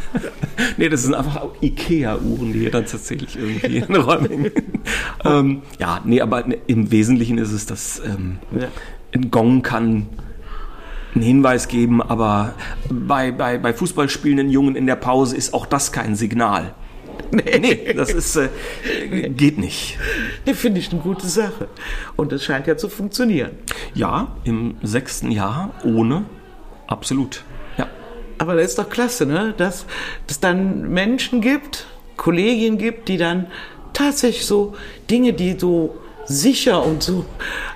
[SPEAKER 2] [LAUGHS] nee, das sind einfach Ikea-Uhren, die hier dann tatsächlich irgendwie in Räumen hängen. [LAUGHS] ähm, ja, nee, aber im Wesentlichen ist es, dass ähm,
[SPEAKER 1] Ja.
[SPEAKER 2] ein Gong kann einen Hinweis geben, aber bei, bei, bei Fußball spielenden Jungen in der Pause ist auch das kein Signal. [LAUGHS] Nee, nee das ist, äh, geht nicht.
[SPEAKER 1] Nee, finde ich eine gute Sache. Und es scheint ja zu funktionieren.
[SPEAKER 2] Ja, im sechsten Jahr ohne, absolut. Ja.
[SPEAKER 1] Aber das ist doch klasse, ne? Dass es dann Menschen gibt, Kolleginnen gibt, die dann tatsächlich so Dinge, die so sicher und so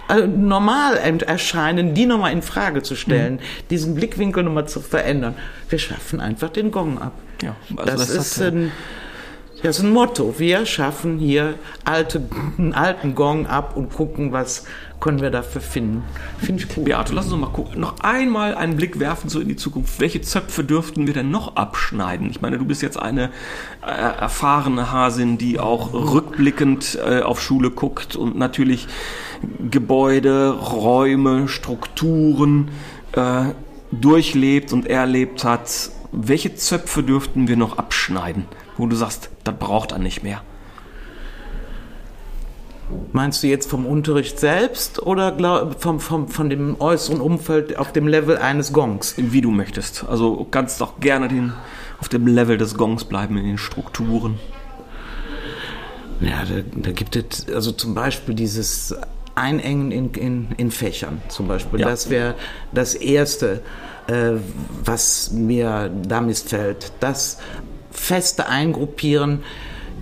[SPEAKER 1] äh, normal erscheinen, die nochmal in Frage zu stellen, diesen Blickwinkel nochmal zu verändern. Wir schaffen einfach den Gong ab.
[SPEAKER 2] Ja, also
[SPEAKER 1] das,
[SPEAKER 2] das
[SPEAKER 1] ist ein, das ist ein Motto. Wir schaffen hier alte, einen alten Gong ab und gucken, was können wir dafür finden. Finde ich gut.
[SPEAKER 2] Beate, lass uns noch mal gucken. Noch einmal einen Blick werfen so in die Zukunft. Welche Zöpfe dürften wir denn noch abschneiden? Ich meine, du bist jetzt eine äh, erfahrene Hasin, die auch rückblickend äh, auf Schule guckt und natürlich Gebäude, Räume, Strukturen äh, durchlebt und erlebt hat. Welche Zöpfe dürften wir noch abschneiden, wo du sagst, das braucht er nicht mehr?
[SPEAKER 1] Meinst du jetzt vom Unterricht selbst oder glaub, vom, vom, von dem äußeren Umfeld auf dem Level eines Gongs?
[SPEAKER 2] Wie du möchtest. Also kannst doch gerne den, auf dem Level des Gongs bleiben, in den Strukturen.
[SPEAKER 1] Ja, da, da gibt es also zum Beispiel dieses Einengen in, in, in Fächern zum Beispiel.
[SPEAKER 2] Ja.
[SPEAKER 1] Das wäre das Erste, äh, was mir da missfällt. Das feste Eingruppieren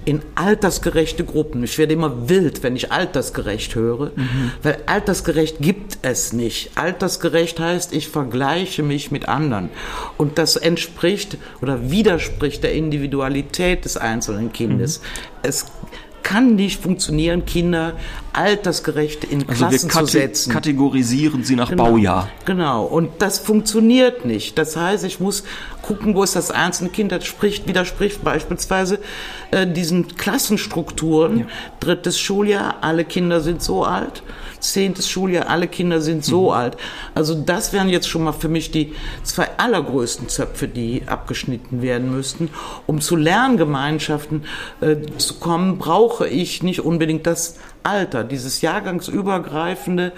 [SPEAKER 1] in altersgerechte Gruppen. Ich werde immer wild, wenn ich altersgerecht höre, mhm. weil altersgerecht gibt es nicht. Altersgerecht heißt, ich vergleiche mich mit anderen. Und das entspricht oder widerspricht der Individualität des einzelnen Kindes. Mhm. Es kann nicht funktionieren, Kinder altersgerecht in also Klassen zu setzen.
[SPEAKER 2] kategorisieren sie nach
[SPEAKER 1] genau,
[SPEAKER 2] Baujahr.
[SPEAKER 1] Genau, und das funktioniert nicht. Das heißt, ich muss gucken, wo ist das einzelne Kind, das spricht, widerspricht beispielsweise äh, diesen Klassenstrukturen. Ja. Drittes Schuljahr, alle Kinder sind so alt. Zehntes Schuljahr, alle Kinder sind so mhm. alt. Also das wären jetzt schon mal für mich die zwei allergrößten Zöpfe, die abgeschnitten werden müssten. Um zu Lerngemeinschaften äh, zu kommen, brauche ich nicht unbedingt das Alter, dieses jahrgangsübergreifende,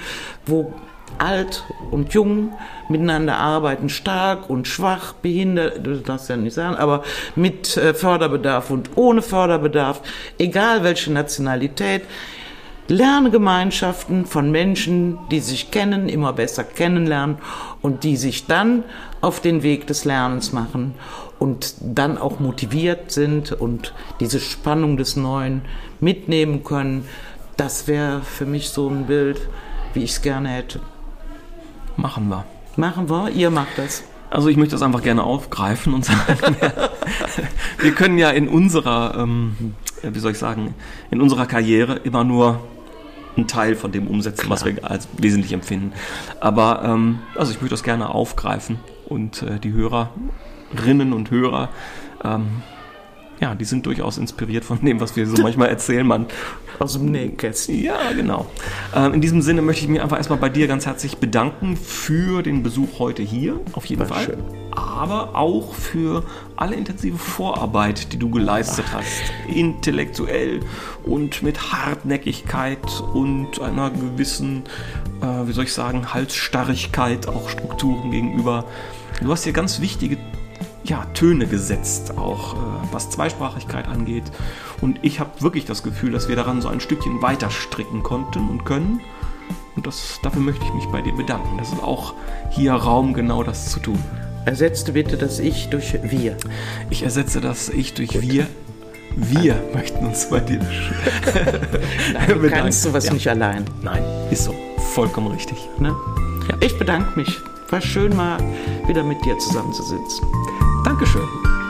[SPEAKER 1] wo alt und jung miteinander arbeiten, stark und schwach, behindert, du darfst ja nicht sagen, aber mit äh, Förderbedarf und ohne Förderbedarf, egal welche Nationalität. Lerngemeinschaften von Menschen, die sich kennen, immer besser kennenlernen und die sich dann auf den Weg des Lernens machen und dann auch motiviert sind und diese Spannung des Neuen mitnehmen können. Das wäre für mich so ein Bild, wie ich es gerne hätte.
[SPEAKER 2] Machen wir.
[SPEAKER 1] Machen wir, ihr macht das.
[SPEAKER 2] Also ich möchte das einfach gerne aufgreifen und sagen, [LAUGHS] wir können ja in unserer, ähm, wie soll ich sagen, in unserer Karriere immer nur einen Teil von dem umsetzen, Klar. was wir als wesentlich empfinden. Aber ähm, also ich möchte das gerne aufgreifen und äh, die Hörerinnen und Hörer ähm, ja, die sind durchaus inspiriert von dem, was wir so manchmal erzählen. Man
[SPEAKER 1] aus dem Nähkästchen.
[SPEAKER 2] Ja, genau. Ähm, in diesem Sinne möchte ich mich einfach erstmal bei dir ganz herzlich bedanken für den Besuch heute hier, auf jeden Fall. Schön. Aber auch für alle intensive Vorarbeit, die du geleistet Ach. hast. Intellektuell und mit Hartnäckigkeit und einer gewissen, äh, wie soll ich sagen, Halsstarrigkeit, auch Strukturen gegenüber. Du hast hier ganz wichtige ja, Töne gesetzt, auch äh, was Zweisprachigkeit angeht. Und ich habe wirklich das Gefühl, dass wir daran so ein Stückchen weiter stricken konnten und können. Und das, dafür möchte ich mich bei dir bedanken. Das ist auch hier Raum, genau das zu tun.
[SPEAKER 1] Ersetzt bitte das Ich durch Wir.
[SPEAKER 2] Ich ersetze das Ich durch Gut. Wir. Wir Nein. möchten uns bei dir [LAUGHS]
[SPEAKER 1] Nein, du kannst sowas ja. nicht allein.
[SPEAKER 2] Nein, ist so. Vollkommen richtig.
[SPEAKER 1] Ne? Ja. Ich bedanke mich. War schön mal wieder mit dir zusammenzusitzen.
[SPEAKER 2] Dankeschön.